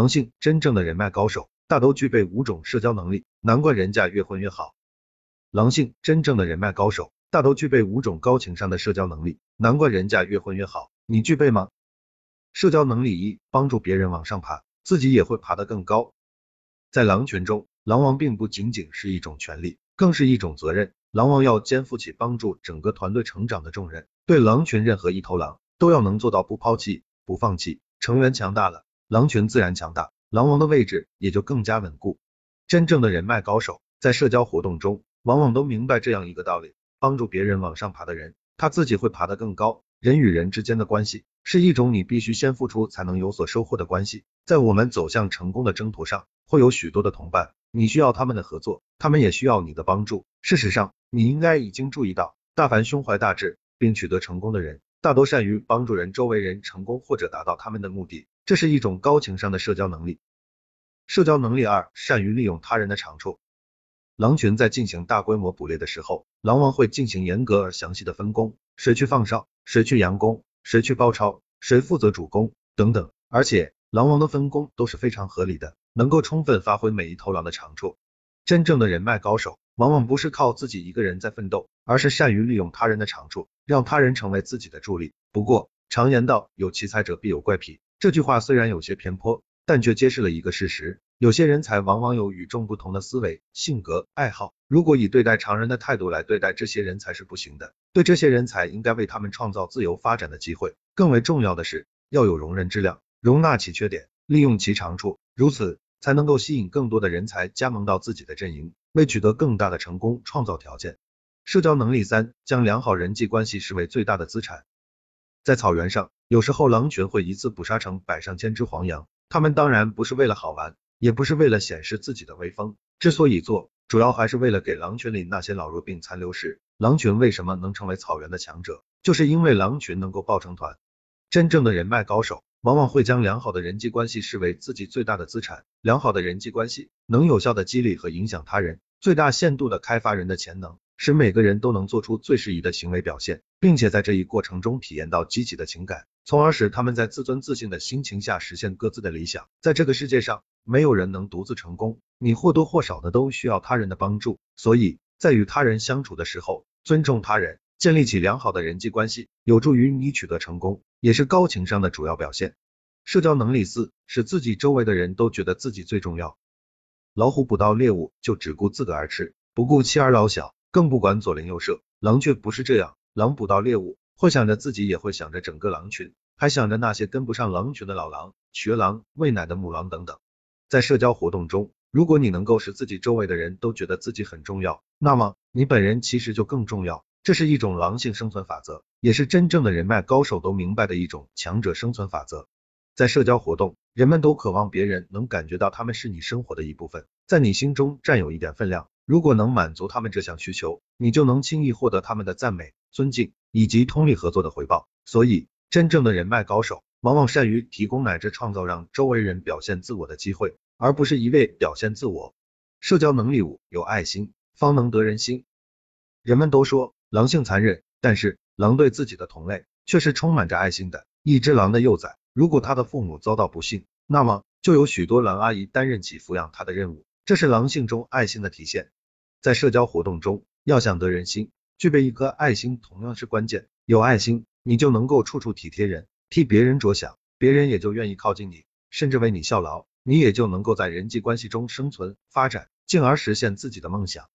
狼性真正的人脉高手大都具备五种社交能力，难怪人家越混越好。狼性真正的人脉高手大都具备五种高情商的社交能力，难怪人家越混越好。你具备吗？社交能力一，帮助别人往上爬，自己也会爬得更高。在狼群中，狼王并不仅仅是一种权利，更是一种责任。狼王要肩负起帮助整个团队成长的重任，对狼群任何一头狼都要能做到不抛弃、不放弃。成员强大了。狼群自然强大，狼王的位置也就更加稳固。真正的人脉高手，在社交活动中，往往都明白这样一个道理：帮助别人往上爬的人，他自己会爬得更高。人与人之间的关系，是一种你必须先付出才能有所收获的关系。在我们走向成功的征途上，会有许多的同伴，你需要他们的合作，他们也需要你的帮助。事实上，你应该已经注意到，大凡胸怀大志并取得成功的人，大多善于帮助人周围人成功或者达到他们的目的。这是一种高情商的社交能力。社交能力二，善于利用他人的长处。狼群在进行大规模捕猎的时候，狼王会进行严格而详细的分工，谁去放哨，谁去佯攻，谁去包抄，谁负责主攻等等。而且，狼王的分工都是非常合理的，能够充分发挥每一头狼的长处。真正的人脉高手，往往不是靠自己一个人在奋斗，而是善于利用他人的长处，让他人成为自己的助力。不过，常言道，有奇才者必有怪癖。这句话虽然有些偏颇，但却揭示了一个事实：有些人才往往有与众不同的思维、性格、爱好。如果以对待常人的态度来对待这些人才是不行的。对这些人才，应该为他们创造自由发展的机会。更为重要的是，要有容忍之量，容纳其缺点，利用其长处，如此才能够吸引更多的人才加盟到自己的阵营，为取得更大的成功创造条件。社交能力三，将良好人际关系视为最大的资产。在草原上，有时候狼群会一次捕杀成百上千只黄羊，他们当然不是为了好玩，也不是为了显示自己的威风，之所以做，主要还是为了给狼群里那些老弱病残留食。狼群为什么能成为草原的强者？就是因为狼群能够抱成团。真正的人脉高手，往往会将良好的人际关系视为自己最大的资产。良好的人际关系，能有效的激励和影响他人，最大限度的开发人的潜能。使每个人都能做出最适宜的行为表现，并且在这一过程中体验到积极的情感，从而使他们在自尊自信的心情下实现各自的理想。在这个世界上，没有人能独自成功，你或多或少的都需要他人的帮助。所以在与他人相处的时候，尊重他人，建立起良好的人际关系，有助于你取得成功，也是高情商的主要表现。社交能力四，使自己周围的人都觉得自己最重要。老虎捕到猎物就只顾自个儿吃，不顾妻儿老小。更不管左邻右舍，狼却不是这样。狼捕到猎物，会想着自己，也会想着整个狼群，还想着那些跟不上狼群的老狼、瘸狼、喂奶的母狼等等。在社交活动中，如果你能够使自己周围的人都觉得自己很重要，那么你本人其实就更重要。这是一种狼性生存法则，也是真正的人脉高手都明白的一种强者生存法则。在社交活动，人们都渴望别人能感觉到他们是你生活的一部分，在你心中占有一点分量。如果能满足他们这项需求，你就能轻易获得他们的赞美、尊敬以及通力合作的回报。所以，真正的人脉高手往往善于提供乃至创造让周围人表现自我的机会，而不是一味表现自我。社交能力五，有爱心方能得人心。人们都说狼性残忍，但是狼对自己的同类却是充满着爱心的。一只狼的幼崽，如果他的父母遭到不幸，那么就有许多狼阿姨担任起抚养他的任务，这是狼性中爱心的体现。在社交活动中，要想得人心，具备一颗爱心同样是关键。有爱心，你就能够处处体贴人，替别人着想，别人也就愿意靠近你，甚至为你效劳，你也就能够在人际关系中生存发展，进而实现自己的梦想。